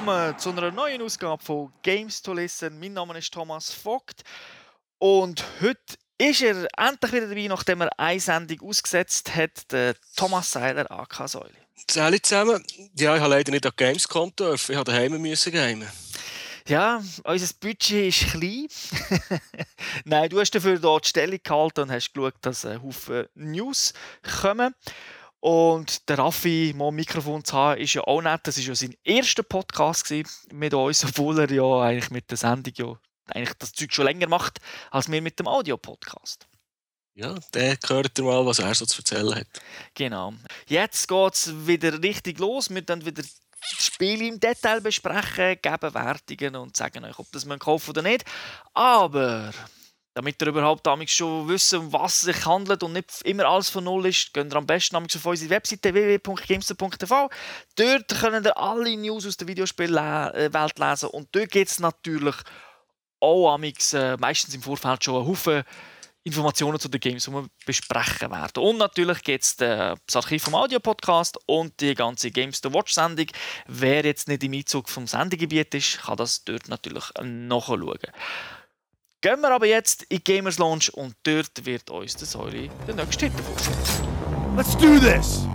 willkommen zu einer neuen Ausgabe von Games to Listen. Mein Name ist Thomas Vogt und heute ist er endlich wieder dabei, nachdem er eine Sendung ausgesetzt hat, der Thomas Seiler AK Säule. Hallo zusammen. Ja, ich habe leider nicht an Games.com dürfen. Ich musste daheim müssen gamen. Ja, unser Budget ist klein. Nein, du hast dafür dort die Stellung gehalten und hast geschaut, dass ein Haufen News kommen. Und der Raffi mal ein Mikrofon zu haben, ist ja auch nett. Das war ja sein erster Podcast mit uns, obwohl er ja eigentlich mit der Sendung ja eigentlich das Zeug schon länger macht, als wir mit dem Audio-Podcast. Ja, der hört ihr mal, was er so zu erzählen hat. Genau. Jetzt geht es wieder richtig los. Wir dann wieder das Spiel im Detail besprechen, geben Wertungen und sagen euch, ob das man kaufen oder nicht. Aber damit ihr überhaupt schon wissen, um was es sich handelt und nicht immer alles von Null ist, geht ihr am besten auf unsere Webseite www.gamester.tv. Dort könnt ihr alle News aus der Videospielwelt lesen und dort gibt es natürlich auch amix, äh, meistens im Vorfeld schon einen Haufen Informationen zu den Games, die wir besprechen werden. Und natürlich gibt es das Archiv vom Audio-Podcast und die ganze Games to Watch-Sendung. Wer jetzt nicht im Einzug vom Sendegebiet ist, kann das dort natürlich nachschauen. Gehen wir aber jetzt in Gamers Launch und dort wird uns der Säule den nächsten Titel vorstellen. Let's do this!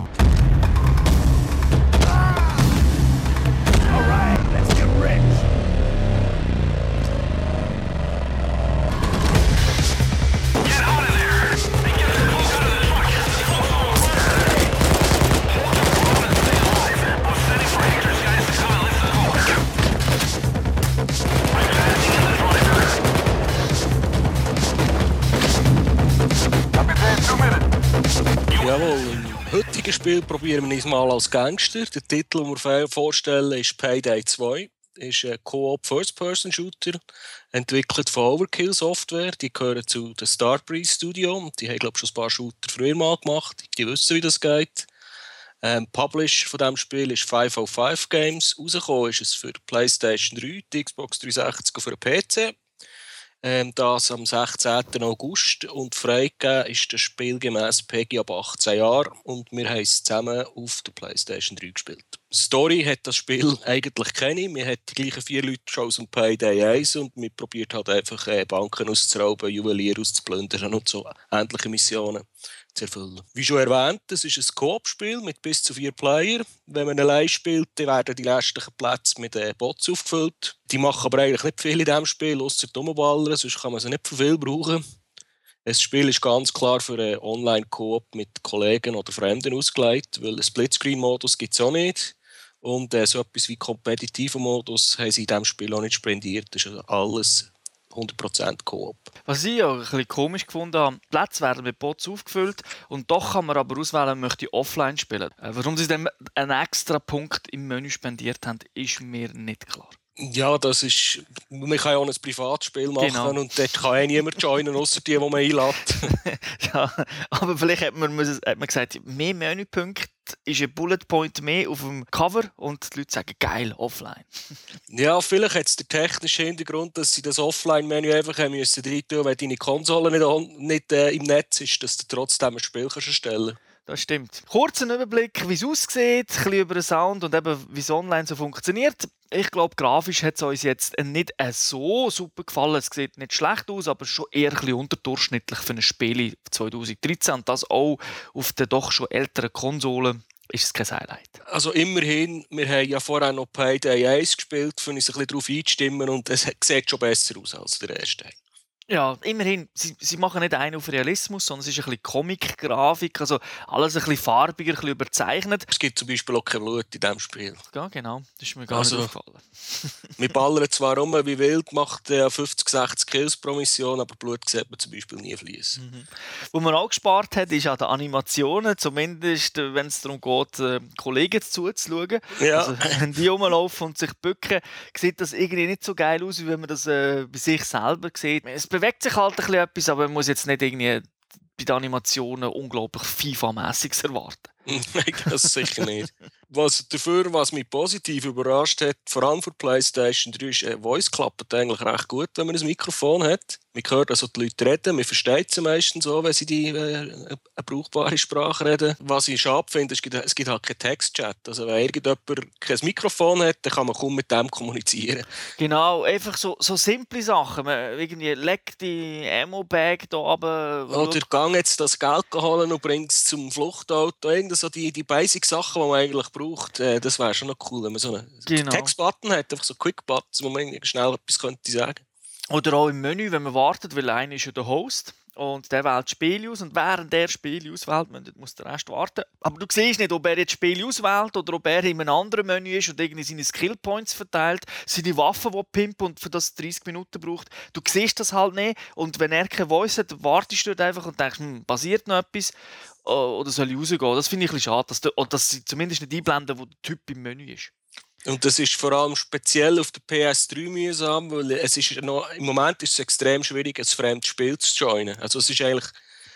Jawohl, im heutigen Spiel probieren wir uns mal als Gangster. Der Titel, den wir vorstellen, ist Payday 2. ist ein Co-op First-Person-Shooter, entwickelt von Overkill Software. Die gehören zu der Starbreeze Studio. Die haben, glaube ich, schon ein paar Shooter früher mal gemacht. Die wissen, wie das geht. Ähm, Publisher von diesem Spiel ist 505 Games. Rausgekommen ist es für PlayStation 3, die Xbox 360 und für den PC. Ähm, das am 16. August und freigegeben ist das Spiel gemäß PEGI ab 18 Jahren und wir haben es zusammen auf der PlayStation 3 gespielt. Story hat das Spiel eigentlich keine. Wir haben die gleichen vier Leute schon aus dem Payday 1 und wir probiert halt einfach äh, Banken auszurauben, Juwelier auszuplündern und so ähnliche Missionen zu erfüllen. Wie schon erwähnt, es ist ein Coop-Spiel mit bis zu vier Player. Wenn man allein spielt, dann werden die restlichen Plätze mit Bots aufgefüllt. Die machen aber eigentlich nicht viel in diesem Spiel, außer Dummballern, sonst kann man sie nicht für viel brauchen. Das Spiel ist ganz klar für einen Online-Coop mit Kollegen oder Fremden ausgelegt, weil einen Splitscreen-Modus gibt es auch nicht. Und äh, so etwas wie kompetitiven Modus haben sie in diesem Spiel auch nicht spendiert. Das ist also alles 100% Koop. Was ich ja ein bisschen komisch gefunden habe, Plätze werden mit Bots aufgefüllt und doch kann man aber auswählen, möchte ich offline spielen. Äh, warum sie dann einen extra Punkt im Menü spendiert haben, ist mir nicht klar. Ja, das ist. Man kann ja auch ein Privatspiel machen genau. und dort kann eh niemand joinen, außer die, die man einlädt. ja, aber vielleicht hat man, hat man gesagt, mehr Menüpunkte ist ein Bullet Point mehr auf dem Cover und die Leute sagen, geil, offline. ja, vielleicht hat es den technischen Hintergrund, dass sie das Offline-Menü einfach haben müssen rein wenn deine Konsole nicht, nicht äh, im Netz ist, dass du trotzdem ein Spiel kannst erstellen. Das stimmt. Kurzen Überblick, wie es aussieht, ein bisschen über den Sound und eben, wie es online so funktioniert. Ich glaube, grafisch hat es uns jetzt nicht so super gefallen. Es sieht nicht schlecht aus, aber schon eher ein bisschen unterdurchschnittlich für ein Spiel 2013. Und das auch auf den doch schon älteren Konsolen ist es kein Highlight. Also immerhin, wir haben ja vorher noch Payday 1 gespielt, um uns ein bisschen darauf einzustimmen und es sieht schon besser aus als der erste. Ja, immerhin, sie, sie machen nicht einen auf Realismus, sondern es ist ein bisschen Comic-Grafik, also alles ein bisschen farbiger, ein bisschen überzeichnet. Es gibt zum Beispiel auch kein Blut in diesem Spiel. Ja, genau, das ist mir gar also, nicht aufgefallen. wir ballern zwar rum wie wild, macht äh, 50, 60 Kills pro Mission, aber Blut sieht man zum Beispiel nie fließen. Mhm. Wo man auch gespart hat, ist an den Animationen, zumindest äh, wenn es darum geht, äh, Kollegen zuzuschauen. Ja. Also, wenn die rumlaufen und sich bücken, sieht das irgendwie nicht so geil aus, wie wenn man das äh, bei sich selber sieht. Es bewegt sich halt ein bisschen etwas, aber man muss jetzt nicht irgendwie bei den Animationen unglaublich FIFA-mässiges erwarten. Nein, das sicher nicht. Was dafür, was mich positiv überrascht hat, vor allem für PlayStation 3, ist, äh, Voice klappt eigentlich recht gut, wenn man ein Mikrofon hat. Man hört also die Leute reden, man versteht sie meistens so, wenn sie die, äh, eine brauchbare Sprache reden. Was ich schade finde, gibt, es gibt halt keinen Textchat. Also wenn irgendjemand kein Mikrofon hat, dann kann man kaum mit dem kommunizieren. Genau, einfach so, so simple Sachen. Man irgendwie legt die Ammo-Bag da runter. Oder gang jetzt das Geld holen und bringt es zum Fluchtauto. Irgend so die, die Basic-Sachen, die man eigentlich braucht. Äh, das wäre schon noch cool, wenn man so einen Genau. Text-Button hat, einfach so Quick-Buttons, wo man schnell etwas könnte sagen Oder auch im Menü, wenn man wartet, weil einer ist ja der Host und der wählt das Spiel aus und während der Spiel auswählt, muss- der Rest warten. Aber du siehst nicht, ob er jetzt Spiel auswählt oder ob er in einem anderen Menü ist und irgendwie seine Skillpoints verteilt, seine Waffen, die pimpen und für das 30 Minuten braucht. Du siehst das halt nicht und wenn er keine Voice hat, wartest du einfach und denkst, hm, passiert noch etwas oder soll ich rausgehen? Das finde ich ein bisschen schade, dass, oder dass sie zumindest nicht einblenden, wo der Typ im Menü ist. Und das ist vor allem speziell auf der PS3 mühsam, weil es ist noch, im Moment ist es extrem schwierig, ein fremdes Spiel zu joinen. Also es ist eigentlich,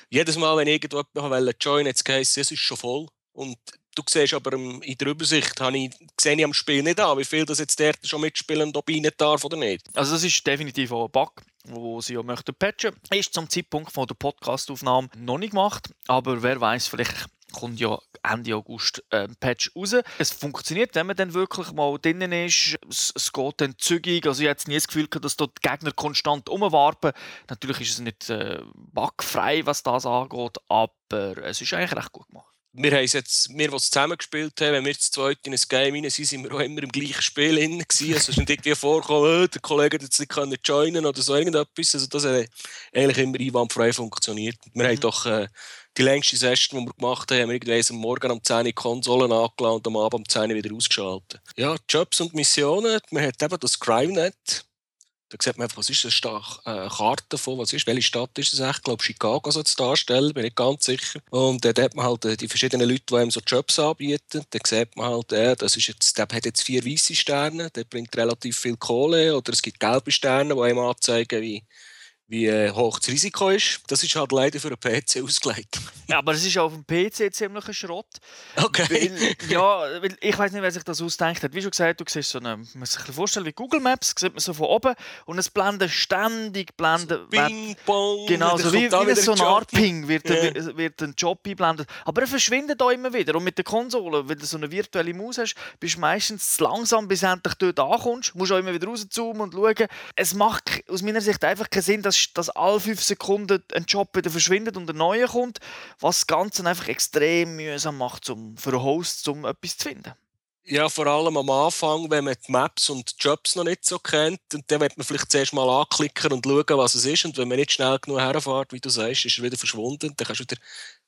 jedes Mal, wenn ich irgendwo jemanden joinen jetzt heisst es, ist schon voll. Und du siehst aber im- in der Übersicht, ich, sehe ich am Spiel nicht an, wie viel das jetzt der schon mitspielen ob ich nicht darf oder nicht. Also das ist definitiv auch ein Bug, wo sie ja möchten. Ist zum Zeitpunkt von der Podcastaufnahme noch nicht gemacht, aber wer weiß, vielleicht kommt ja Ende August ein Patch raus. Es funktioniert, wenn man dann wirklich mal drinnen ist. Es, es geht dann zügig. Also ich habe jetzt nie das Gefühl dass dort die Gegner konstant umwarpen. Natürlich ist es nicht äh, bugfrei, was das angeht, aber es ist eigentlich recht gut gemacht. Wir haben es jetzt, wir, die es zusammengespielt haben, wenn wir zu zweit in ein Game rein sind, sind wir auch immer im gleichen Spiel drin gewesen. Also es ist nicht irgendwie vorgekommen, äh, der Kollege hat jetzt nicht können joinen oder so irgendetwas. Also das hat eigentlich immer einwandfrei funktioniert. Wir haben doch äh, die längste Session, die wir gemacht haben, haben wir irgendwie am Morgen um 10 Uhr die Konsolen angeladen und am Abend um 10 Uhr wieder ausgeschaltet. Ja, Jobs und Missionen. Man hat eben das CrimeNet. Da sieht man einfach, was ist das Sta äh, Karte von, was ist, welche Stadt ist es echt? Ich glaube, Chicago soll es darstellen, bin ich ganz sicher. Und äh, da hat man halt äh, die verschiedenen Leute, die einem so Jobs anbieten. Da sieht man halt, äh, das ist jetzt, der hat jetzt vier weiße Sterne, der bringt relativ viel Kohle. Oder es gibt gelbe Sterne, die einem anzeigen, wie, wie hoch das Risiko ist. Das ist halt leider für einen PC ausgelegt. Ja, aber es ist auf dem PC ziemlich ein Schrott. Okay. Weil, ja, weil ich weiß nicht, wer sich das ausdenkt hat. Wie schon gesagt, du siehst so eine, man muss sich vorstellen wie Google Maps, sieht man so von oben und es blenden ständig, blenden, Bing, bong. Genau, dann so wie, wie ein wieder ein Job. Sonarping wird, der, wird ein Job eingeblendet. Aber er verschwindet auch immer wieder. Und mit der Konsole, wenn du so eine virtuelle Maus hast, bist du meistens zu langsam, bis du endlich dort ankommst. Du musst auch immer wieder rauszoomen und schauen. Es macht aus meiner Sicht einfach keinen Sinn, dass, dass alle fünf Sekunden ein Job wieder verschwindet und ein neuer kommt, was das Ganze einfach extrem mühsam macht um, für einen Host, um etwas zu finden. Ja, vor allem am Anfang, wenn man die Maps und die Jobs noch nicht so kennt, und dann wird man vielleicht zuerst mal anklicken und schauen, was es ist. Und wenn man nicht schnell genug herfährt, wie du sagst, ist er wieder verschwunden. Dann kannst du wieder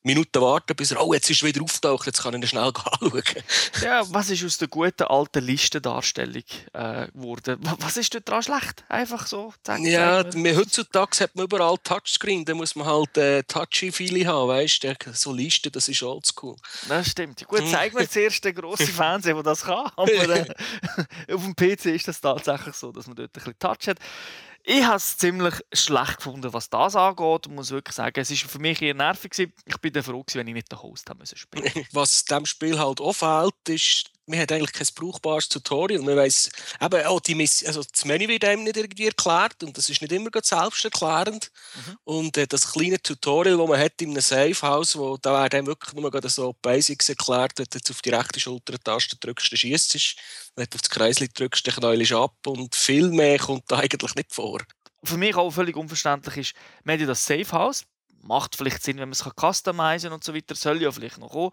Minuten warten, bis er, oh, jetzt ist er wieder auftaucht, jetzt kann ich ihn schnell anschauen. Ja, was ist aus der guten alten Listendarstellung äh, geworden? Wa- Was ist dort dran schlecht? Einfach so. Zack, Ja, mir. wir, heutzutage hat man überall Touchscreen, da muss man halt äh, touchy-feely haben, weißt du? So Listen, das ist oldschool. Das stimmt. Gut, zeig mir zuerst den grossen Fernseher, der das kann. Aber äh, auf dem PC ist das tatsächlich so, dass man dort ein bisschen Touch hat. Ich habe es ziemlich schlecht gefunden, was das angeht. Ich muss wirklich sagen, es war für mich eher nervig. Ich bin dann froh, wenn ich nicht den Host spielen Was diesem Spiel halt fehlt, ist, man hat eigentlich kein brauchbares Tutorial. Man weiss, eben, auch die Miss also das Menü wird einem nicht irgendwie erklärt und das ist nicht immer selbsterklärend. Mhm. Und äh, das kleine Tutorial, das man hat in einem Safehouse, wo da wird einem wirklich nur gerade so Basics erklärt, wenn du jetzt auf die rechte Schultertaste drückst, dann schießt es. Wenn du auf das Kreisli drückst, dann knäulst ab und viel mehr kommt da eigentlich nicht vor. Für mich auch völlig unverständlich ist, wir haben ja das Safe House. Macht vielleicht Sinn, wenn man es customizen kann und so weiter. Soll ja vielleicht noch kommen.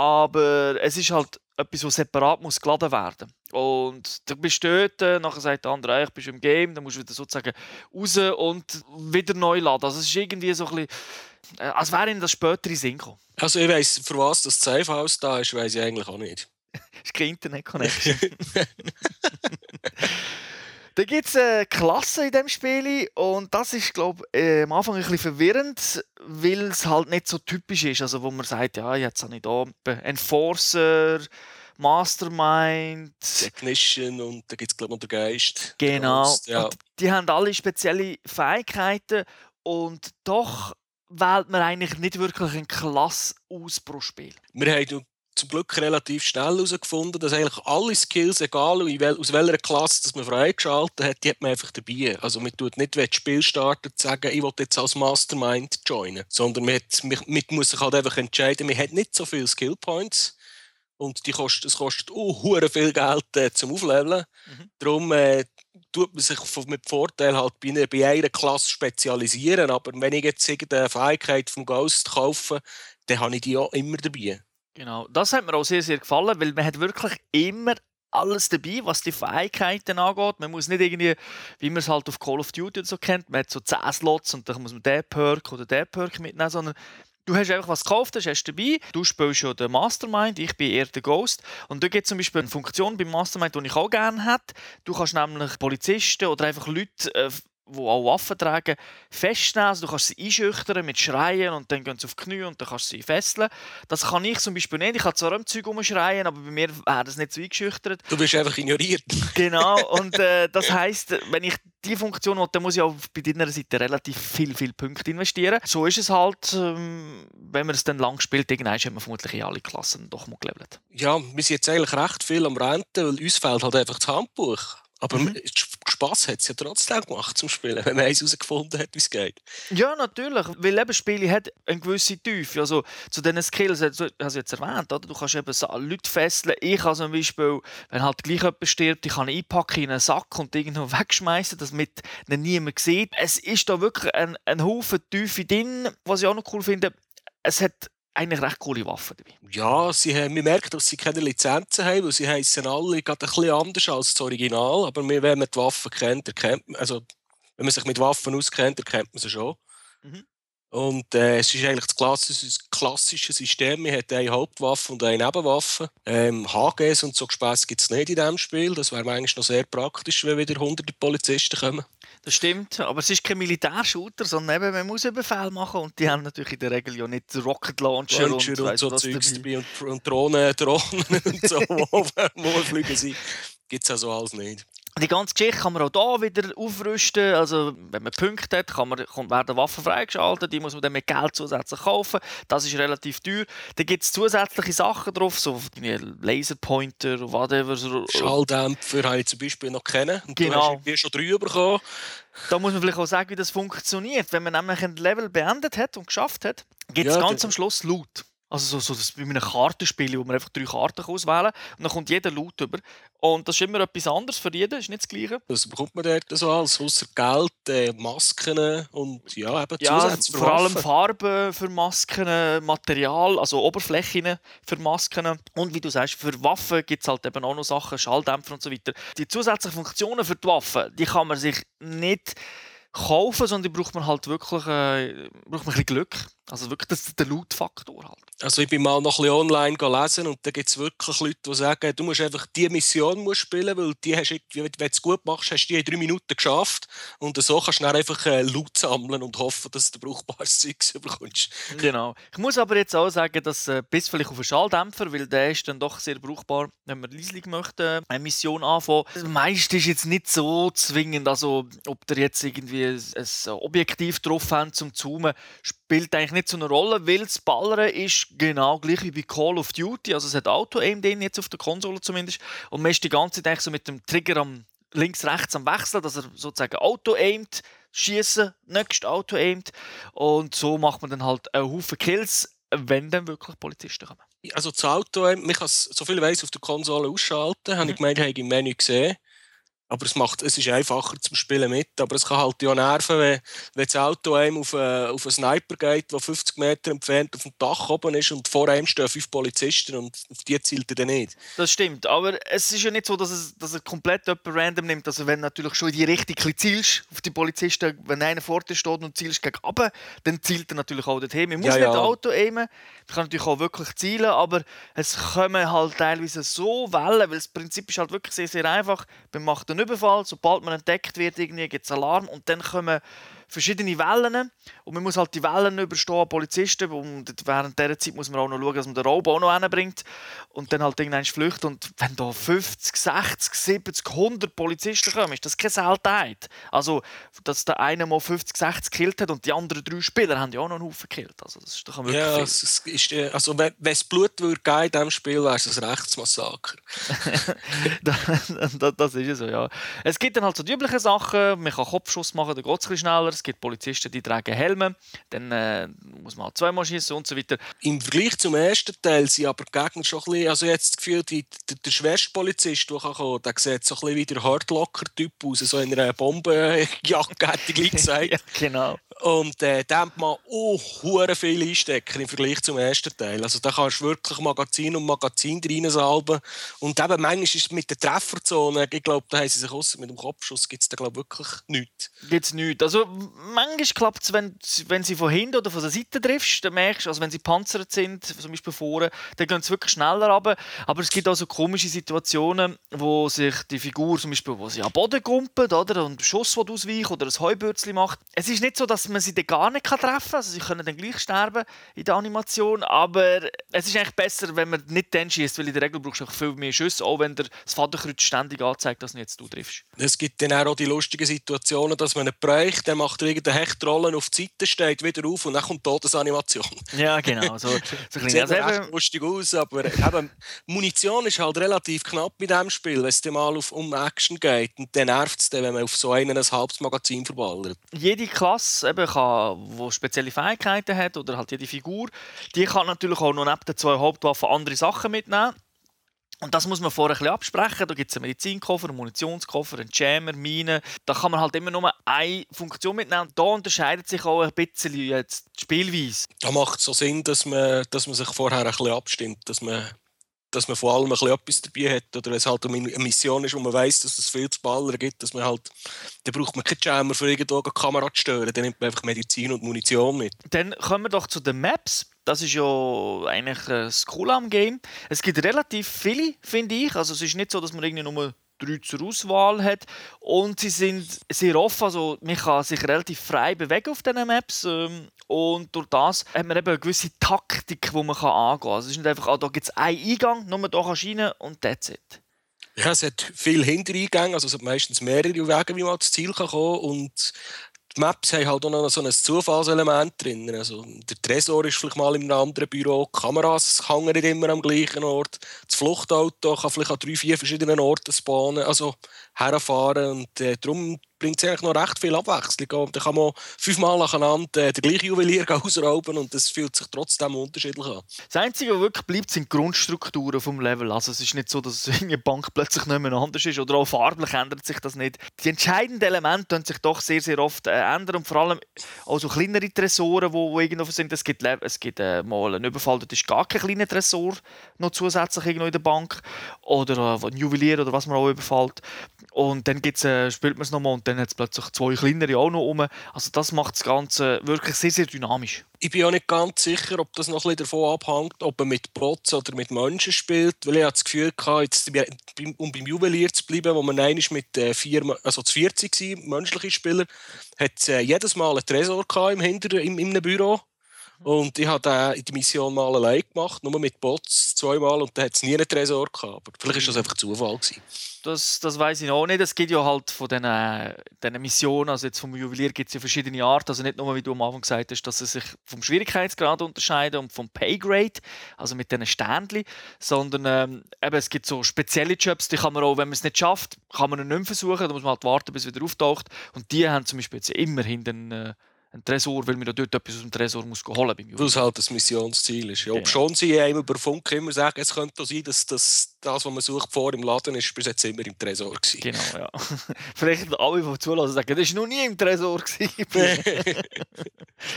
Aber es ist halt etwas, was separat muss geladen werden Und du bist dort, äh, nachher sagt der andere, «Ah, ich bin im Game, dann musst du wieder sozusagen raus und wieder neu laden. Also es ist irgendwie so ein bisschen, äh, als wäre ihnen das später in den Sinn gekommen. Also ich weiss, für was das Safehouse da ist, weiss ich eigentlich auch nicht. Das ist keine Internet-Connection. Da gibt es eine Klasse in diesem Spiel und das ist, glaube ich, äh, am Anfang ein bisschen verwirrend, weil es halt nicht so typisch ist. Also wo man sagt, ja, jetzt habe ich da Enforcer, Mastermind, Technician und da gibt es glaube ich noch den Geist. genau. Ghost, Ja. Die haben alle spezielle Fähigkeiten und doch wählt man eigentlich nicht wirklich eine Klasse aus pro Spiel. Wir haben zum Glück relativ schnell herausgefunden, dass eigentlich alle Skills, egal aus welcher Klasse das man freigeschaltet hat, die hat man einfach dabei. Also man tut nicht, wenn das Spiel startet, sagen, ich will jetzt als Mastermind joinen, sondern man, hat, man, man muss sich halt einfach entscheiden, man hat nicht so viele Skillpoints und die kostet, es kostet uh, viel Geld äh, zum Aufleveln. Mhm. Darum äh, tut man sich mit Vorteil halt bei einer, bei einer Klasse spezialisieren. Aber wenn ich jetzt irgendeine Fähigkeit vom Ghost kaufe, dann habe ich die auch immer dabei. Genau, das hat mir auch sehr, sehr gefallen, weil man hat wirklich immer alles dabei, was die Fähigkeiten angeht. Man muss nicht irgendwie, wie man es halt auf Call of Duty so kennt, man hat so 10 Slots und dann muss man den Perk oder den Perk mitnehmen, sondern Du hast einfach was gekauft, das hast du dabei. Du spielst schon den Mastermind, ich bin eher der Ghost. Und da gibt es zum Beispiel eine Funktion beim Mastermind, die ich auch gerne hätte. Du kannst nämlich Polizisten oder einfach Leute äh, die auch Waffen tragen, festnehmen. Also du kannst sie einschüchtern mit Schreien und dann gehen sie auf die Knie und dann kannst du sie fesseln. Das kann ich zum Beispiel nicht. Ich kann zwar im Zeug umschreien, aber bei mir wäre das nicht so eingeschüchtert. Du bist einfach ignoriert. Genau. Und äh, das heisst, wenn ich die Funktion will, dann muss ich auch bei deiner Seite relativ viel, viel Punkte investieren. So ist es halt, ähm, wenn man es dann lang spielt, irgendwann haben wir vermutlich in alle Klassen doch mal gelevelt. Ja, wir sind jetzt eigentlich recht viel am Renten, weil uns fehlt halt einfach das Handbuch. Aber mhm. Spass hat es ja trotzdem gemacht zum Spielen, wenn man eins herausgefunden hat, wie es geht. Ja, natürlich. Weil eben Spiele hat eine gewisse Tiefe. Also zu diesen Skills, also, hast du jetzt erwähnt, oder? du kannst eben so Leute fesseln. Ich kann zum Beispiel, wenn halt gleich jemand stirbt, ich kann einpacken in einen Sack und irgendwo wegschmeißen, damit niemand sieht. Es ist da wirklich ein, ein Haufen Tiefe drin. Was ich auch noch cool finde, es hat eigentlich recht coole Waffen dabei. Ja, sie haben, man merkt, dass sie keine Lizenzen haben, weil sie heißen alle gerade ein bisschen anders als das Original. Aber wenn man die Waffen kennt, erkennt man, also wenn man sich mit Waffen auskennt, erkennt man sie schon. Mhm. Und äh, es ist eigentlich das klassische, klassische System. Man hat eine Hauptwaffe und eine Nebenwaffe. Ähm, HGs und so Gespässe gibt es nicht in diesem Spiel. Das wäre eigentlich noch sehr praktisch, wenn wieder hunderte Polizisten kommen. Das stimmt, aber es ist kein Militärshooter, sondern eben, man muss einen Befehl machen und die haben natürlich in der Regel ja nicht Rocket Launcher, Launcher und, und, so Zeugs dabei und, und Drohnen, Drohnen und so, wo, fliegen sind. Gibt es also alles nicht. Die ganze Geschichte kann man auch hier wieder aufrüsten. Also, wenn man Punkte hat, kann man, kommt, werden Waffen freigeschaltet. Die muss man dann mit Geld zusätzlich kaufen. Das ist relativ teuer. Dann gibt es zusätzliche Sachen drauf, so Laserpointer oder whatever. Schalldämpfer habe ich zum Beispiel noch kennen. Und genau. du hast schon drei bekommen. Da muss man vielleicht auch sagen, wie das funktioniert. Wenn man nämlich ein Level beendet hat und geschafft hat, gibt es ja, ganz am Schluss Loot. Also so, so das, bei einem Kartenspiel, wo man einfach drei Karten auswählen kann und dann kommt jeder Loot über. Und das ist immer etwas anderes für jeden, ist nicht das Gleiche. Was bekommt man dort so als? Außer Geld, äh, Masken und ja, eben ja, vor allem Farben für Masken, Material, also Oberflächen für Masken. Und wie du sagst, für Waffen gibt es halt eben auch noch Sachen, Schalldämpfer und so weiter. Die zusätzlichen Funktionen für die Waffen, die kann man sich nicht kaufen, sondern die braucht man halt wirklich äh, braucht man ein bisschen Glück. Also wirklich das, der Loot-Faktor halt. Also ich bin mal noch ein bisschen online gelesen und da gibt es wirklich Leute, die sagen, du musst einfach diese Mission musst spielen, weil die hast, wenn du es gut machst, hast du die in drei Minuten geschafft und so kannst du dann einfach äh, Loot sammeln und hoffen, dass du brauchbares Zeug bekommst. Genau. Ich muss aber jetzt auch sagen, dass äh, bis vielleicht auf einen Schalldämpfer, weil der ist dann doch sehr brauchbar, wenn man leislich möchte, eine Mission anfangen. Das meiste ist jetzt nicht so zwingend, also ob der jetzt irgendwie ein, ein Objektiv drauf haben zum Zoomen, spielt eigentlich nicht so eine Rolle, weil das Ballern ist genau gleich wie bei Call of Duty. Also es hat Auto-Aim drin, jetzt auf der Konsole zumindest. Und man ist die ganze Zeit so mit dem Trigger am links, rechts am Wechseln, dass er sozusagen Auto-aimt, schießen, nächst Auto-aimt. Und so macht man dann halt einen Haufen Kills, wenn dann wirklich Polizisten kommen. Also das Auto, man kann es, so viel weiß auf der Konsole ausschalten, mhm. habe ich gemeint, habe ich im Menü gesehen. Aber es, macht, es ist einfacher zum Spielen mit. Aber es kann halt ja nerven, wenn, wenn das Auto einem auf, einen, auf einen Sniper geht, der 50 Meter entfernt auf dem Dach oben ist und vor einem stehen fünf Polizisten und auf die zielt er dann nicht. Das stimmt. Aber es ist ja nicht so, dass, es, dass er komplett jemand random nimmt. Also wenn du natürlich schon in die Richtung zielst auf die Polizisten, wenn einer vor dir steht und zielst gegen runter, dann zielt er natürlich auch dorthin. Man muss ja, nicht ja. Auto aimen. Man kann natürlich auch wirklich zielen, aber es kommen halt teilweise so Wellen, weil das Prinzip ist halt wirklich sehr, sehr einfach. Man macht einen Überfall, sobald man entdeckt wird, gibt es Alarm und dann kommen verschiedene Wellen und man muss halt die Wellen überstehen, Polizisten, und während dieser Zeit muss man auch noch schauen, dass man den Robo auch noch hinbringt und dann halt irgendwann flüchtet und wenn da 50, 60, 70, 100 Polizisten kommen, ist das keine Seltenheit. Also, dass der eine mal 50, 60 gekillt hat und die anderen drei Spieler haben ja auch noch einen Haufen gekillt. Also, das ist doch wirklich ja, es ist, äh, also wenn es Blut würde geben in diesem Spiel, wäre es ein Rechtsmassaker. das, das ist es so, ja. Es gibt dann halt so die üblichen Sachen, man kann Kopfschuss machen, dann geht es schneller, es gibt Polizisten, die tragen Helme, dann äh, muss man halt zweimal schießen und so weiter. Im Vergleich zum ersten Teil sind aber die Gegner schon ein bisschen, also jetzt das Gefühl, die, der, der schwerste Polizist, der kann kommen, der sieht so ein bisschen wie der Hardlocker-Typ aus, so in einer Bombenjacke, hätte ich gleich gesagt. ja, genau. Und äh, da hat man auch viel einstecken im Vergleich zum ersten Teil. Also da kannst du wirklich Magazin um Magazin reinsalben. Und eben manchmal ist es mit der Trefferzone, ich glaube, da haben sie sich aus mit dem Kopfschuss, gibt es da glaube wirklich nichts. Gibt es nichts. Also manchmal klappt es, wenn, wenn sie von hinten oder von der Seite triffst, dann merkst du, also wenn sie panzert sind, zum Beispiel vorne, dann gehen sie wirklich schneller runter. Aber es gibt auch so komische Situationen, wo sich die Figur zum Beispiel, wo sie am Boden kumpelt, oder, und Schuss ausweicht oder ein Heubürzli macht. Es ist nicht so, dass man sie dann gar nicht treffen kann. Also sie können dann gleich sterben in der Animation, aber es ist eigentlich besser, wenn man nicht dann schießt, weil in der Regel brauchst du viel mehr Schüsse, auch wenn der das Vaterkreuz ständig anzeigt, dass du jetzt du triffst. Es gibt dann auch die lustigen Situationen, dass man ihn bräucht, dann macht er irgendeine Hechtrolle auf die Seite, steht wieder auf und dann kommt Todesanimation. Ja, genau. So, so das sieht also lustig aus, aber eben, Munition ist halt relativ knapp mit diesem Spiel, wenn es mal auf, um Action geht und dann nervt es dann, wenn man auf so einen ein halbes Magazin verballert. Jede Klasse eben kann, die spezielle Fähigkeiten hat oder halt jede Figur, die kann natürlich auch noch neben den zwei Hauptwaffen andere Sachen mitnehmen. Und das muss man vorher ein bisschen absprechen. Da gibt es einen Medizinkoffer, einen Munitionskoffer, einen Jammer, Mine. Da kann man halt immer nur eine Funktion mitnehmen. Und da unterscheidet sich auch ein bisschen jetzt die Spielweise. Da macht es so Sinn, dass man, dass man sich vorher ein bisschen abstimmt, dass man dass man vor allem ein bisschen etwas dabei hat oder wenn es halt eine Mission ist, wo man weiß, dass es viel zu ballern gibt, dass man halt, dann braucht man keinen Jammer für irgendwo eine Kamera zu stören, dann nimmt man einfach Medizin und Munition mit. Dann kommen wir doch zu den Maps. Das ist ja eigentlich das Coole am Game. Es gibt relativ viele, finde ich. Also es ist nicht so, dass man irgendwie nur drei zur Auswahl hat. Und sie sind sehr offen, also man kann sich relativ frei bewegen auf diesen Maps. Ähm, und durch das hat man eben eine gewisse Taktik, die man angehen kann. Also es ist nicht einfach, ah, da gibt es einen Eingang, nur da kannst du rein und that's it. Ja, es hat viele Hintereingänge, also es hat meistens mehrere Wege, wie man ans Ziel kann kommen kann. Und die Maps haben halt auch noch so ein Zufallselement drin. Also, der Tresor ist vielleicht mal in einem anderen Büro, die Kameras hängen nicht immer am gleichen Ort, das Fluchtauto kann vielleicht an drei, vier verschiedenen Orten spawnen, also herfahren. Und äh, darum bringt es eigentlich noch recht viel Abwechslung. Und dann kann man fünfmal nacheinander äh, den gleichen Juwelier ausrauben und das fühlt sich trotzdem unterschiedlich an. Das Einzige, was wirklich bleibt, sind die Grundstrukturen des Level. Also es ist nicht so, dass eine Bank plötzlich nicht mehr anders ist oder auch farblich ändert sich das nicht. Die entscheidenden Elemente können sich doch sehr, sehr oft äh, ändern und vor allem auch so kleinere Tresoren, die wo, wo irgendwo sind. Es gibt, es gibt äh, mal einen Überfall, dort ist gar kein kleiner Tresor noch zusätzlich irgendwo in der Bank oder äh, ein Juwelier oder was man auch überfällt. Und dann gibt's, äh, spielt man es nochmal und dann hat es plötzlich zwei kleinere auch noch rum. Also das macht das Ganze wirklich sehr, sehr dynamisch. Ich bin auch nicht ganz sicher, ob das noch ein bisschen davon abhängt, ob man mit Bots oder mit Menschen spielt, weil ich das Gefühl hatte, jetzt, um beim Juwelier zu bleiben, wo man eigentlich mit äh, vier, also 40 war, menschliche Spieler, hat äh, jedes Mal einen Tresor im Hinter im, einem Büro. Und ich habe die Mission mal allein gemacht, nur mit Bots zweimal und da hat es nie einen Tresor gehabt. Aber vielleicht war das einfach Zufall. Gewesen. Das, das weiß ich auch nicht. Es gibt ja halt von diesen, diesen Missionen, also jetzt vom Juwelier gibt es ja verschiedene Arten. Also nicht nur, wie du am Anfang gesagt hast, dass sie sich vom Schwierigkeitsgrad unterscheiden und vom Paygrade, also mit diesen Ständchen, sondern ähm, eben, es gibt so spezielle Jobs, die kann man auch, wenn man es nicht schafft, kann man ihn nicht versuchen, da muss man halt warten, bis er wieder auftaucht. Und die haben zum Beispiel jetzt immerhin den äh, ein Tresor, weil man dort etwas aus dem Tresor muss holen muss. Weil es halt das Missionsziel ist. Ja, genau. Ob schon sie einem über Funk immer sagen, es könnte sein, dass das, das, was man sucht, vor im Laden ist, bis jetzt immer im Tresor gewesen. Genau, ja. Vielleicht alle, die zulassen, sagen, das war noch nie im Tresor.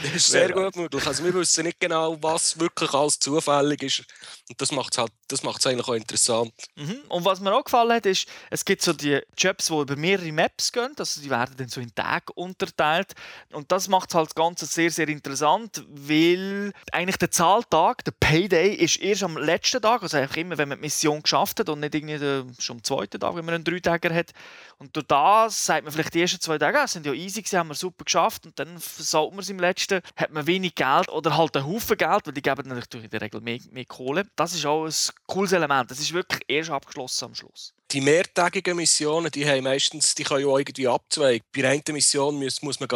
das ist sehr gut möglich. Also wir wissen nicht genau, was wirklich alles zufällig ist. Und das macht es halt, eigentlich auch interessant. Mhm. Und was mir auch gefallen hat, ist, es gibt so die Jobs, die über mehrere Maps gehen. Also die werden dann so in Tage unterteilt. Und das macht macht halt das Ganze sehr, sehr interessant, weil eigentlich der Zahltag, der Payday, ist erst am letzten Tag, also einfach immer, wenn man die Mission geschafft hat und nicht irgendwie schon am zweiten Tag, wenn man einen Dreitäger hat. Und durch das sagt man vielleicht die ersten zwei Tage, sind ja easy gewesen, haben wir super geschafft und dann versaut man es im letzten, hat man wenig Geld oder halt einen Haufen Geld, weil die geben natürlich in der Regel mehr, mehr Kohle. Das ist auch ein cooles Element. Das ist wirklich erst abgeschlossen am Schluss. Die mehrtägigen Missionen, die haben meistens, die können ja irgendwie abzweigen. Bei einer Mission muss, muss man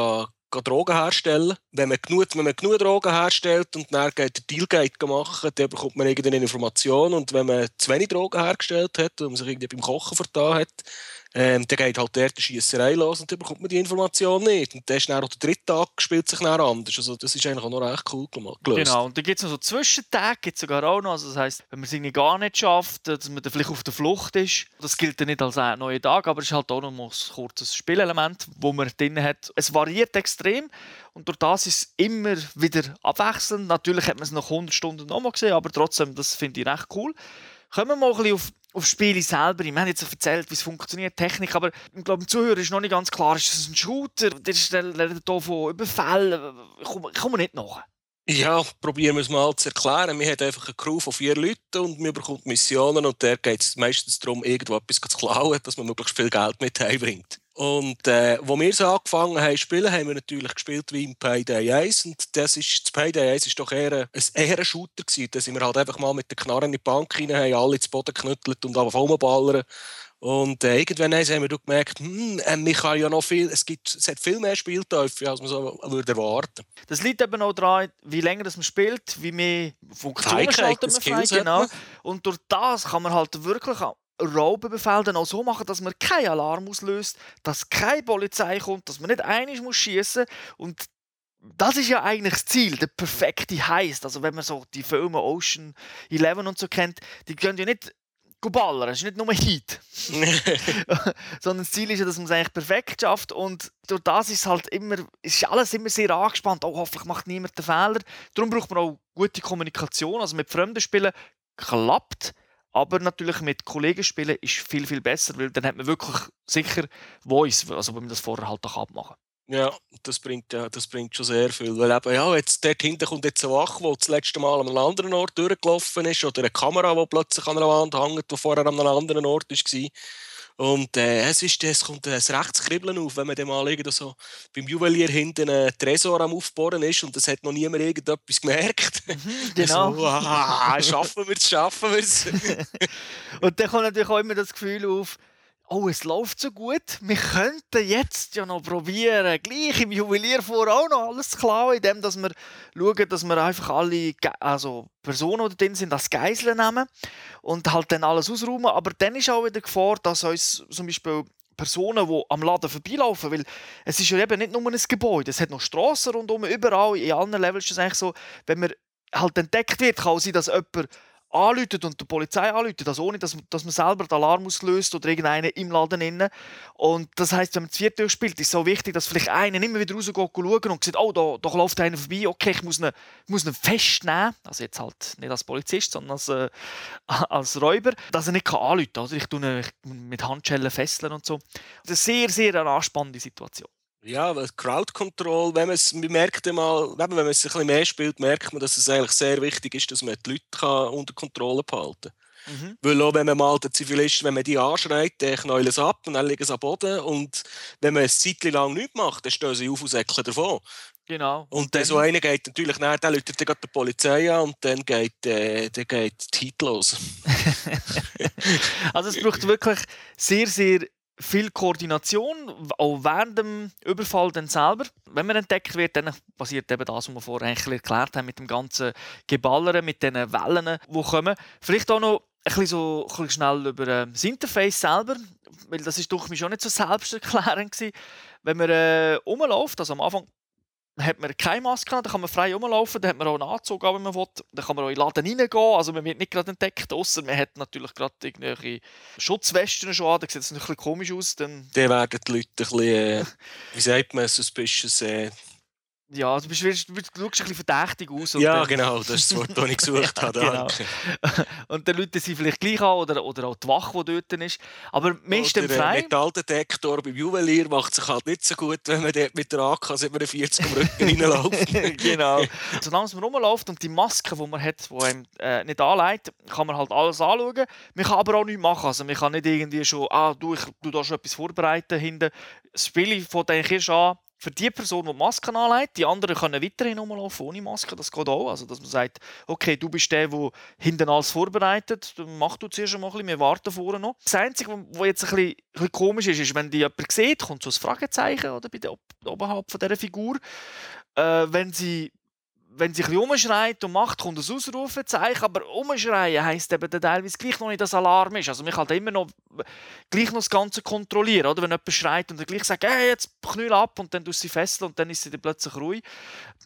Drogen herstellen. Wenn man genug, wenn man genug Drogen herstellt und dann geht der Dealgate machen, dann bekommt man irgendeine Information. Und wenn man zu wenig Drogen hergestellt hat und man sich irgendwie beim Kochen vertan hat, ähm, dann geht halt der die Schiesserei los und dann bekommt man die Information nicht. Und dann ist dann auch der dritte Tag spielt sich dann anders. Also das ist eigentlich auch noch recht cool gelöst. Genau, und dann gibt es noch so Zwischentage, gibt sogar auch noch. Also das heisst, wenn man es irgendwie gar nicht schafft, dass man dann vielleicht auf der Flucht ist, das gilt dann nicht als ein neuer Tag, aber es ist halt auch noch ein kurzes Spielelement, wo man drin hat. Es variiert extrem und durch das ist es immer wieder abwechselnd. Natürlich hat man es nach 100 Stunden nochmal gesehen, aber trotzdem, das finde ich recht cool. Kommen wir mal ein bisschen auf auf Spiele selber. Wir haben jetzt erzählt, wie es funktioniert, Technik, aber ich glaube, dem Zuhörer ist noch nicht ganz klar, ist das ein Shooter? Der ist hier von Überfällen. Ich komme nicht nach. Ja, probieren wir es mal zu erklären. Wir haben einfach eine Crew von vier Leuten und wir bekommen Missionen und der geht es meistens darum, irgendwo etwas zu klauen, dass man möglichst viel Geld mit heimbringt. Und äh, wo wir so angefangen haben zu spielen, haben wir natürlich gespielt wie im Payday 1. Und das, ist, das Payday 1 ist doch eher ein, eher ein Shooter gewesen. Da sind wir halt einfach mal mit der Knarre in die Bank rein, haben alle zu Boden geknüttelt und einfach rumballern. Und äh, irgendwann haben wir gemerkt, hm, äh, kann ja noch viel, es, gibt, es hat viel mehr Spielteufel, als man so würde erwarten Das liegt eben auch daran, wie länger das man spielt, wie mehr Funktionen schaltet man frei. Genau. Und durch das kann man halt wirklich Raubüberfälle dann auch so machen, dass man keinen Alarm auslöst, dass keine Polizei kommt, dass man nicht einig muss schießen und das ist ja eigentlich das Ziel, der perfekte Heist. Also wenn man so die Filme Ocean 11 und so kennt, die können ja nicht ballern, es ist nicht nur Heat. Sondern das Ziel ist ja, dass man es eigentlich perfekt schafft und durch das ist halt immer, ist alles immer sehr angespannt. Oh, hoffentlich macht niemand den Fehler. Darum braucht man auch gute Kommunikation. Also mit fremden Spielen klappt aber natürlich mit Kollegen spielen ist viel, viel besser, weil dann hat man wirklich sicher Voice, also wenn man das vorher halt auch abmachen ja, das bringt, ja, das bringt schon sehr viel. Weil eben, ja, jetzt, dort hinten kommt jetzt ein Wach, der das letzte Mal an einem anderen Ort durchgelaufen ist, oder eine Kamera, die plötzlich an einer Wand hängt, die vorher an einem anderen Ort war. Und äh, es, ist, es kommt ein rechtes Kribbeln auf, wenn man dann mal so beim Juwelier hinten einen Tresor am Aufbohren ist und es hat noch niemand irgendetwas gemerkt. Mhm, genau. so, ah, schaffen wir es, schaffen wir es. und dann kommt natürlich auch immer das Gefühl auf, oh, es läuft so gut, wir könnten jetzt ja noch probieren, gleich im Juwelier vor auch noch alles zu klauen, indem dass wir schauen, dass wir einfach alle also Personen, die drin sind, als Geiseln nehmen und halt dann alles ausräumen. Aber dann ist auch wieder Gefahr, dass uns zum Beispiel Personen, die am Laden vorbeilaufen, weil es ist ja eben nicht nur ein Gebäude, es hat noch Straßen rundum, überall, in allen Levels ist es eigentlich so, wenn man halt entdeckt wird, kann es sein, dass jemand anruft und die Polizei anruft, also ohne, dass, dass man selber den Alarm auslöst oder irgendeinen im Laden innen. Und das heißt, wenn man das vierte spielt, ist es so wichtig, dass vielleicht einer immer wieder rausgeht schauen und sieht, oh, da, da läuft einer vorbei, okay, ich muss ihn, muss ihn festnehmen. Also jetzt halt nicht als Polizist, sondern als, äh, als Räuber, dass er nicht anrufen kann. Also ich tue ihn mit Handschellen fesseln und so. Das ist eine sehr, sehr eine anspannende Situation. Ja, Crowd Control, wenn man es merkt mal, wenn man es ein bisschen mehr spielt, merkt man, dass es eigentlich sehr wichtig ist, dass man die Leute kann unter Kontrolle behalten kann. Mhm. Weil auch wenn man mal den Zivilisten, wenn man die anschreit, dann knäulen sie ab und dann liegen sie am Boden. Und wenn man es Zeit lang nichts macht, dann stehen sie auf und säckeln davon. Genau. Und, dann so einer geht natürlich nachher, dann läutet dann die Polizei an und dann geht, äh, dann geht die Hit los. also es braucht wirklich sehr, sehr viel Koordination, auch während dem Überfall dann selber. Wenn man entdeckt wird, dann passiert eben das, was wir vorher erklärt haben, mit dem ganzen Geballern, mit den Wellen, die kommen. Vielleicht auch noch ein bisschen, so, ein bisschen schnell über äh, das Interface selber, weil das ist durch mich schon nicht so selbsterklärend gewesen. Wenn man äh, rumläuft, also am Anfang hat man keine Maske an, dann kann man frei rumlaufen, dann hat man auch einen Anzug wenn man will. Dann kann man auch in den Laden reingehen, also man wird nicht gerade entdeckt, außer man hat natürlich gerade irgendwelche Schutzwesten schon an, dann sieht es ein bisschen komisch aus. Dann, dann werden die Leute ein bisschen, äh, wie sagt man, suspicious, äh, Ja, du, bist, du, du schaust ein bisschen verdächtig aus. ja, dann... genau, das ist das Wort, das ich gesucht habe. genau. und dann Leute sind vielleicht gleich an oder, oder auch die Wache, die dort ist. Aber meist im Freien... Der Metalldetektor beim Juwelier macht sich halt nicht so gut, wenn man dort mit der AK-47 am Rücken reinläuft. genau. Solange man rumläuft und die Maske, die man hat, die einem äh, nicht anlegt, kann man halt alles anschauen. Man kann aber auch nichts machen. Also man kann nicht irgendwie schon, ah, du, ich, du da schon etwas vorbereiten hinten. Das Spiel fängt eigentlich erst an, für die Person, die, die Maske anlegt, die anderen können weiterhin rumlaufen ohne Maske, das geht auch. Also, dass man sagt, okay, du bist der, der hinten alles vorbereitet, mach du zuerst mal ein bisschen, wir warten vorne noch. Das Einzige, was jetzt ein bisschen, ein bisschen komisch ist, ist, wenn die jemand sieht, kommt so ein Fragezeichen oder bei der oberhalb von dieser Figur, äh, wenn sie wenn sie ein umschreit und macht, kommt ein Ausrufezeichen, aber umschreien heisst eben teilweise gleich noch nicht, dass Alarm ist. Also man kann immer noch gleich noch das Ganze kontrollieren, oder? Wenn jemand schreit und dann gleich sagt, hey, jetzt knüll ab und dann tust sie fesseln und dann ist sie dann plötzlich ruhig.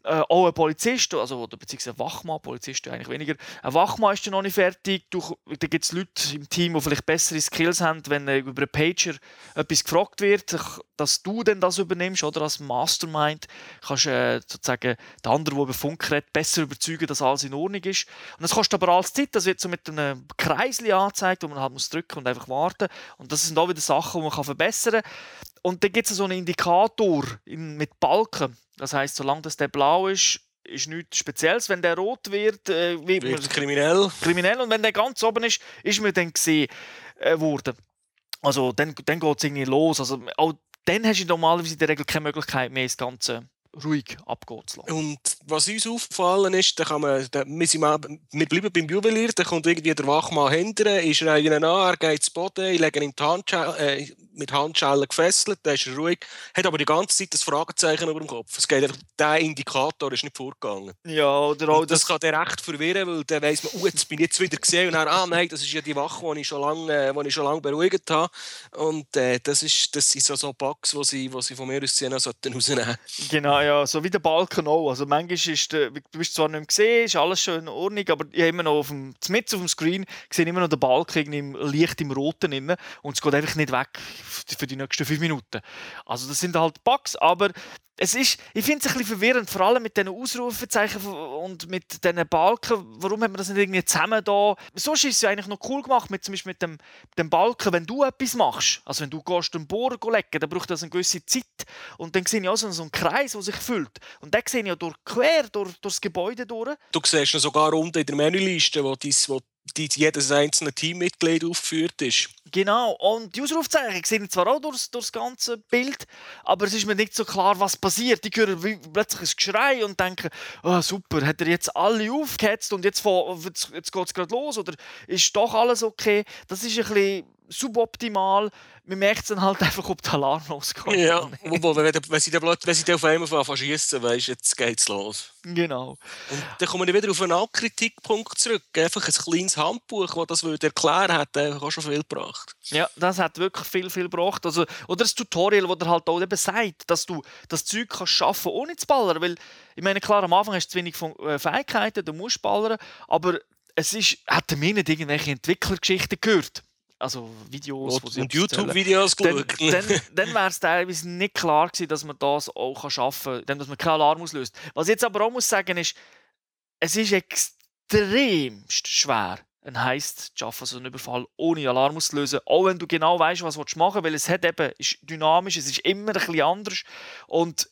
Äh, auch ein Polizist, also, oder beziehungsweise ein Wachmann, Polizist eigentlich weniger, ein Wachmann ist dann noch nicht fertig. Du, da gibt es Leute im Team, die vielleicht bessere Skills haben, wenn äh, über einen Pager etwas gefragt wird, dass du dann das übernimmst, oder als Mastermind kannst äh, sozusagen den anderen, der über Redet, besser überzeugen, dass alles in Ordnung ist. Und das kostet aber alles Zeit, das wird so mit einem Kreisli angezeigt, wo man halt muss drücken und einfach warten. Und das sind auch wieder Sachen, die man verbessern kann. Und dann gibt es so einen Indikator in, mit Balken. Das heißt, solange das der blau ist, ist nichts Spezielles. Wenn der rot wird, äh, wird, wird man kriminell. kriminell. Und wenn der ganz oben ist, ist man dann gesehen äh, worden. Also dann, dann geht es irgendwie los. Also, auch dann hast du normalerweise in der Regel keine Möglichkeit mehr, das Ganze ruhig abgehen zu lassen. Und was uns aufgefallen ist, da kann man, da, wir, sind mal, wir bleiben beim Juwelier, da kommt irgendwie der Wachmann hinterher, ist er ihnen an, er geht zu Boden, ich lege ihn Handschellen, äh, mit Handschellen gefesselt, dann ist er ruhig, hat aber die ganze Zeit das Fragezeichen über dem Kopf. Es geht einfach, der Indikator ist nicht vorgegangen. Ja, oder auch das, das kann der recht verwirren, weil dann weiss man, oh, jetzt bin ich jetzt wieder gesehen und dann, ah nein, das ist ja die Wache, die ich schon lange, äh, ich schon lange beruhigt habe. Und äh, das, ist, das sind so, so Bugs, die sie, die sie von mir aus gesehen haben, rausnehmen Genau, ja, so wie der Balken auch. Also manchmal ist der, du bist zwar nicht mehr gesehen, ist alles schön in Ordnung, aber ich habe immer noch auf dem, mit auf dem Screen sehe immer noch den Balken im Licht im Roten drin und es geht einfach nicht weg für die nächsten fünf Minuten. Also das sind halt Bugs, aber es ist, ich finde es ein bisschen verwirrend, vor allem mit diesen Ausrufezeichen und mit diesen Balken. Warum hat man das nicht irgendwie zusammen da? Sonst ist es ja eigentlich noch cool gemacht, mit, zum Beispiel mit dem, dem Balken, wenn du etwas machst. Also wenn du gehst den Bohren legen, dann braucht das eine gewisse Zeit. Und dann sehe ich auch so einen Kreis, der füllt. Und den sehe ich ja durch, quer durch, durch das Gebäude durch. Du siehst ihn sogar unten in der Menüliste, wo, dies, wo die jedes einzelne Teammitglied aufgeführt ist. Genau, und die Ausrufzeichen sehen zwar auch durch, durch das ganze Bild, aber es ist mir nicht so klar, was passiert. Die hören plötzlich ein Geschrei und denken, oh, super, hat er jetzt alle aufgehetzt und jetzt, jetzt, jetzt geht es gerade los oder ist doch alles okay? Das ist ein bisschen suboptimal. Man merkt dann halt einfach, ob der Alarm losgeht. Ja, wo, wenn, wenn, sie dann, wenn sie dann auf einmal anfangen zu schiessen, weisst jetzt geht's los. Genau. Und dann kommen wir wieder auf einen anderen Kritikpunkt zurück. Einfach ein kleines Handbuch, das das würde erklären hat, auch schon viel gebracht. Ja, das hat wirklich viel, viel gebracht. Also, oder das Tutorial, das halt auch eben sagt, dass du das Zeug kannst schaffen ohne zu ballern. Weil, ich meine, klar, am Anfang hast du zu wenig äh, Fähigkeiten, du musst ballern, aber es ist, hat mir nicht irgendwelche Entwicklergeschichten gehört also Videos, und, und YouTube-Videos dann, dann, dann wäre es teilweise nicht klar gewesen, dass man das auch schaffen kann, dass man keinen Alarm auslöst. Was ich jetzt aber auch muss sagen ist, es ist extremst schwer, ein Heist zu schaffen, so einen Überfall ohne Alarm auszulösen, auch wenn du genau weißt, was du machen willst, weil es hat eben, ist dynamisch, es ist immer ein bisschen anders. Und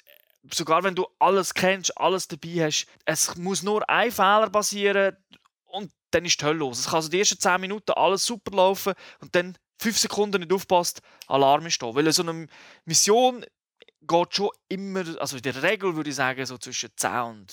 sogar wenn du alles kennst, alles dabei hast, es muss nur ein Fehler passieren dann ist die Hölle los. Es kann also die ersten 10 Minuten alles super laufen und dann 5 Sekunden nicht aufpasst, Alarm ist da. Weil so eine Mission geht schon immer, also in der Regel würde ich sagen, so zwischen 10 und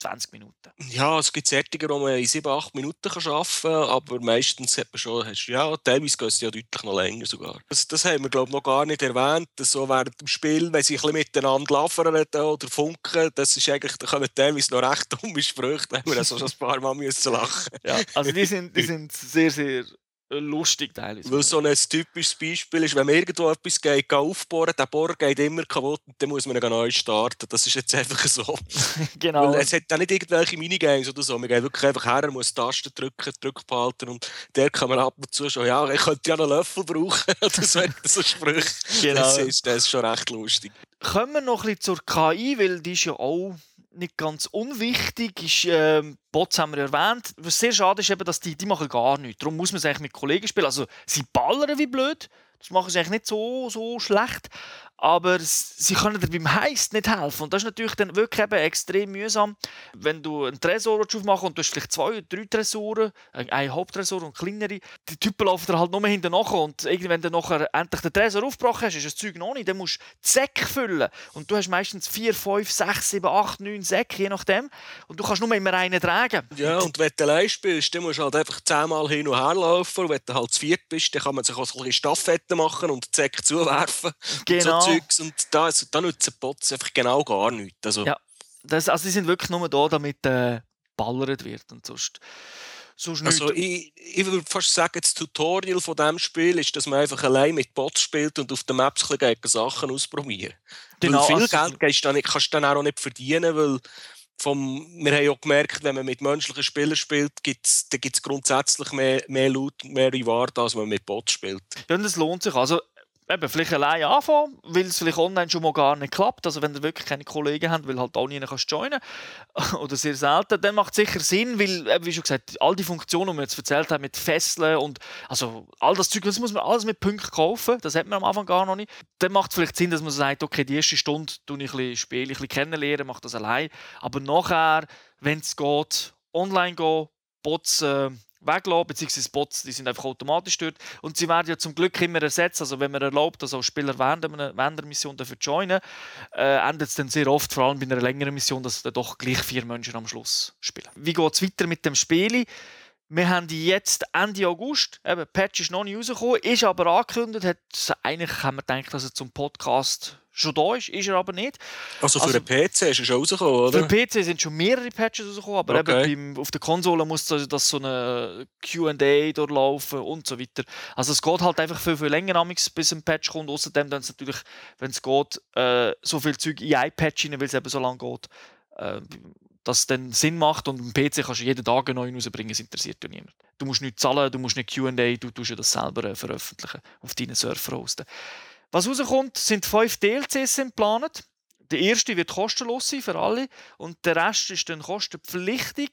20 Minuten. Ja, es gibt Sättige, die man in 7, 8 Minuten arbeiten kann, aber meistens hat man schon, hast, ja, teilweise geht es ja deutlich noch länger sogar. Das, das haben wir, glaube ich, noch gar nicht erwähnt. So während dem Spiel, wenn sie ein bisschen miteinander laufen oder funken, das ist eigentlich, da kommen teilweise noch recht dumme Sprüche, da haben wir also schon ein paar Mal müssen lachen ja, also die sind, die sind sehr, sehr lustig teilweise. Weil so ein typisches Beispiel ist, wenn man irgendwo etwas geht, aufbohren, der Bohrer geht immer kaputt und dann muss man ihn neu starten. Das ist jetzt einfach so. genau. Weil es hat auch nicht irgendwelche Minigames oder so. Man geht wirklich einfach her, muss Tasten drücken, Druck behalten und der kann man ab und zu schon, ja, ich könnte ja einen Löffel brauchen oder so, so Sprüche. Genau. Das, ist, das ist schon recht lustig. Kommen wir noch ein bisschen zur KI, weil die ist ja auch nicht ganz unwichtig ist, ähm, Bots haben wir erwähnt. Was sehr schade ist, eben, dass die, die machen gar nichts. Darum muss man es eigentlich mit Kollegen spielen. Also sie ballern wie blöd. Das machen sie eigentlich nicht so, so schlecht aber sie können dir beim Heist nicht helfen. Und das ist natürlich dann wirklich eben extrem mühsam, wenn du einen Tresor aufmachst und du hast vielleicht zwei oder drei Tresoren, ein Haupttresor und kleinere. Die Typen laufen dir halt nur hinten nach und wenn du nachher endlich den Tresor aufgebrochen hast, ist das Zeug noch nicht, dann musst du die Säcke füllen. Und du hast meistens vier, fünf, sechs, sieben, acht, neun Säcke, je nachdem. Und du kannst nur immer einen tragen. Ja, und wenn du allein spielst, dann musst du halt einfach zehnmal hin und her laufen. Und wenn du halt zu viert bist, dann kann man sich auch ein bisschen Staffetten machen und die Säcke zuwerfen. Genau. Zeugs und da, also, da nutzen Bots einfach genau gar nichts. Also, ja, das, also die sind wirklich nur da, damit äh, ballert wird und sonst, sonst Also ich, ich würde fast sagen, das Tutorial von diesem Spiel ist, dass man einfach allein mit Bots spielt und auf den Maps ein Sachen ausprobieren. Genau, weil viel also, Geld du dann, kannst du dann auch nicht verdienen, weil vom, wir haben ja gemerkt, wenn man mit menschlichen Spielern spielt, gibt's, dann gibt es grundsätzlich mehr, mehr Loot, mehr Reward, als wenn man mit Bots spielt. Ja, und das lohnt sich. Also eben, vielleicht allein anfangen, weil es vielleicht online schon mal gar nicht klappt. Also wenn ihr wirklich keine Kollegen habt, weil halt auch nie kannst joinen oder sehr selten, dann macht es sicher Sinn, weil, wie schon gesagt, all die Funktionen, die wir jetzt erzählt haben, mit Fesseln und also all das Zeug, das muss man alles mit Punkten kaufen, das hat man am Anfang gar noch nicht. Dann macht es vielleicht Sinn, dass man sagt, okay, die erste Stunde tue ich ein bisschen ein bisschen kennenlernen, mache das allein. Aber nachher, wenn es geht, online gehen, Bots äh, weglassen, beziehungsweise Bots, die sind einfach automatisch dort. Und sie werden ja zum Glück immer ersetzt. Also wenn man erlaubt, dass auch Spieler während einer, während einer Mission dafür joinen, äh, endet es dann sehr oft, vor allem bei einer längeren Mission, dass dann doch gleich vier Menschen am Schluss spielen. Wie geht es weiter mit dem Spiel? Wir haben jetzt Ende August, eben, Patch ist noch nicht rausgekommen, ist aber angekündigt, hat, eigentlich haben wir gedacht, dass er zum Podcast schon da ist, ist er aber nicht. Also für also, den PC ist er schon rausgekommen, oder? Für den PC sind schon mehrere Patches rausgekommen, aber okay. eben beim, auf der Konsole muss das, das so eine Q&A durchlaufen und so weiter. Also es geht halt einfach viel, viel länger bis ein Patch kommt, außerdem dann natürlich, wenn es geht, äh, so viel Zeug in ein Patch rein, weil es eben so lange geht, äh, dass es dann Sinn macht und am PC kannst du jeden Tag einen neuen rausbringen, das interessiert ja niemand. Du musst nicht zahlen, du musst nicht Q&A, du tust das selber äh, veröffentlichen auf deinen Server hosten. Was rauskommt, sind fünf DLCs geplant. Der erste wird kostenlos sein für alle und der Rest ist dann kostenpflichtig.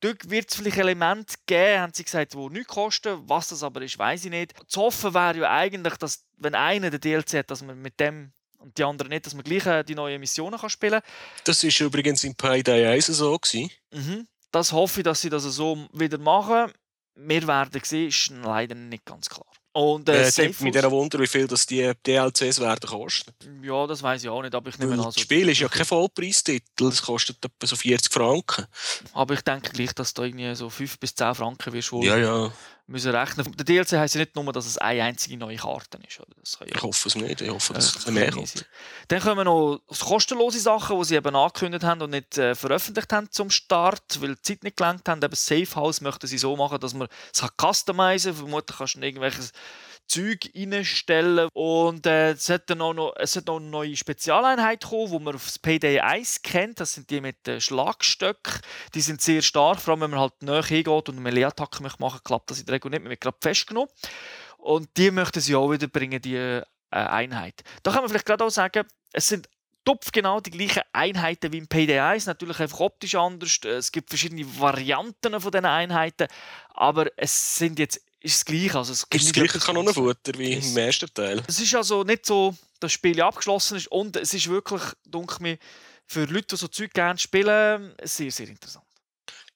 Dort wird es vielleicht Elemente geben, haben sie gesagt, die nichts kosten. Was das aber ist, weiß ich nicht. Zu hoffen wäre ja eigentlich, dass, wenn einer den DLC hat, dass man mit dem und die anderen nicht, dass man gleich äh, die neuen Missionen kann spielen kann. Das war übrigens in Payday 1 so. Mhm. Das hoffe ich, dass sie das so wieder machen. Wir werden sehen, ist leider nicht ganz klar. Und, äh, äh mit dieser Wunder, wie viel das die DLCs werden kosten. Ja, das weiß ich auch nicht, aber ich nehme an. Das Spiel ist ja kein Vollpreistitel, das kostet etwa so 40 Franken. Aber ich denke gleich, dass da irgendwie so 5 bis 10 Franken wirst ja, ja. Müssen rechnen. Der DLC heisst ja nicht nur, dass es eine einzige neue Karte ist. Ja ich hoffe es nicht, ich hoffe, dass es mehr kommt. Dann kommen noch kostenlose Sachen, die sie eben angekündigt haben und nicht äh, veröffentlicht haben zum Start, weil die Zeit nicht gelangt haben. Eben Safe House möchten sie so machen, dass man es customizen kann. Vermutlich kannst du irgendwelches Zeug reinstellen. Und äh, es, hat auch noch, es hat noch eine neue Spezialeinheit gekommen, die man auf das Payday 1 kennt. Das sind die mit den Schlagstöcken. Die sind sehr stark, vor allem wenn man halt näher hingeht und eine Melee-Attacke machen klappt das in der Regel nicht. Man wird gerade festgenommen. Und die möchten sie auch wieder bringen, die äh, Einheit. Da kann man vielleicht gerade auch sagen, es sind tupf genau die gleichen Einheiten wie im Payday 1, natürlich einfach optisch anders. Es gibt verschiedene Varianten von diesen Einheiten, aber es sind jetzt ist das Gleiche. Also es gibt ist das gleiche Kanonenfutter wie im ersten Teil. Es ist also nicht so, dass das Spiel abgeschlossen ist und es ist wirklich, denke mir, für Leute, die so Zeug gerne spielen, sehr, sehr interessant.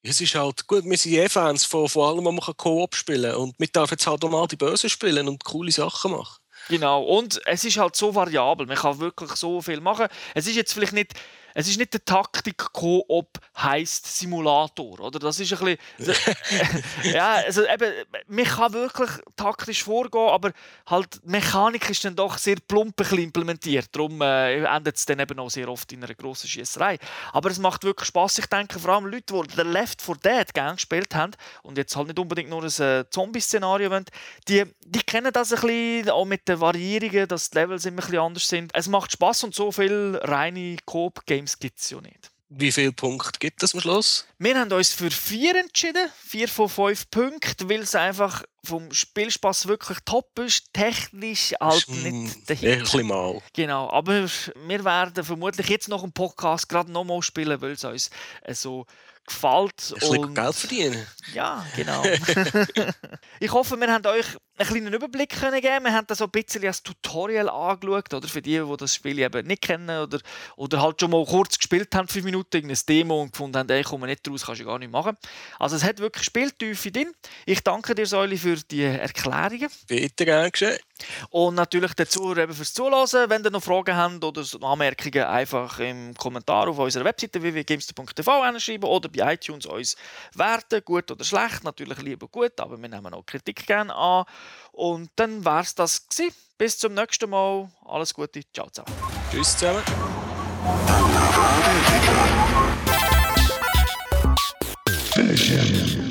Es ist halt gut, wir sind eh Fans von, von allem, was man Koop spielen kann. Und wir dürfen jetzt halt auch mal die Bösen spielen und coole Sachen machen. Genau, und es ist halt so variabel. Man kann wirklich so viel machen. Es ist jetzt vielleicht nicht es ist nicht der Taktik-Koop heisst Simulator, oder? Das ist ein bisschen, ja, also eben, man kann wirklich taktisch vorgehen, aber halt die Mechanik ist dann doch sehr plump implementiert, darum äh, endet es dann eben auch sehr oft in einer grossen Schießerei. Aber es macht wirklich Spaß. Ich denke vor allem Leute, die The Left 4 Dead gerne gespielt haben und jetzt halt nicht unbedingt nur ein äh, Zombie-Szenario wollen, die, die kennen das ein bisschen, auch mit den Variierungen, dass die Levels immer ein bisschen anders sind. Es macht Spaß und so viele reine Coop-Games gibt es ja nicht. Wie viele Punkte gibt es am Schluss? Wir haben uns für vier entschieden. Vier von fünf Punkten, weil es einfach vom Spielspaß wirklich top ist. Technisch halt nicht Hit. Ein mal. Genau, aber wir werden vermutlich jetzt noch einen Podcast gerade nochmal spielen, weil es uns so gefällt. Ein bisschen Geld verdienen. Ja, genau. ich hoffe, wir haben euch einen kleinen Überblick können geben. Wir haben das so ein bisschen als Tutorial angeschaut, oder für die, die das Spiel eben nicht kennen oder, oder halt schon mal kurz gespielt haben, fünf Minuten, ein Demo und gefunden haben, ey, komme nicht raus, kannst du gar nicht machen. Also es hat wirklich Spieltiefe drin. Ich danke dir, Säuli, für die Erklärungen. Bitte, gern geschehen. Und natürlich dazu eben fürs Zuhören. Wenn ihr noch Fragen habt oder Anmerkungen, einfach im Kommentar auf unserer Webseite www.gamester.tv schreiben oder bei iTunes uns werten, gut oder schlecht. Natürlich lieber gut, aber wir nehmen auch Kritik gerne an. Und dann war es das. Gewesen. Bis zum nächsten Mal. Alles Gute. Ciao zusammen. Tschüss zusammen. Finish him.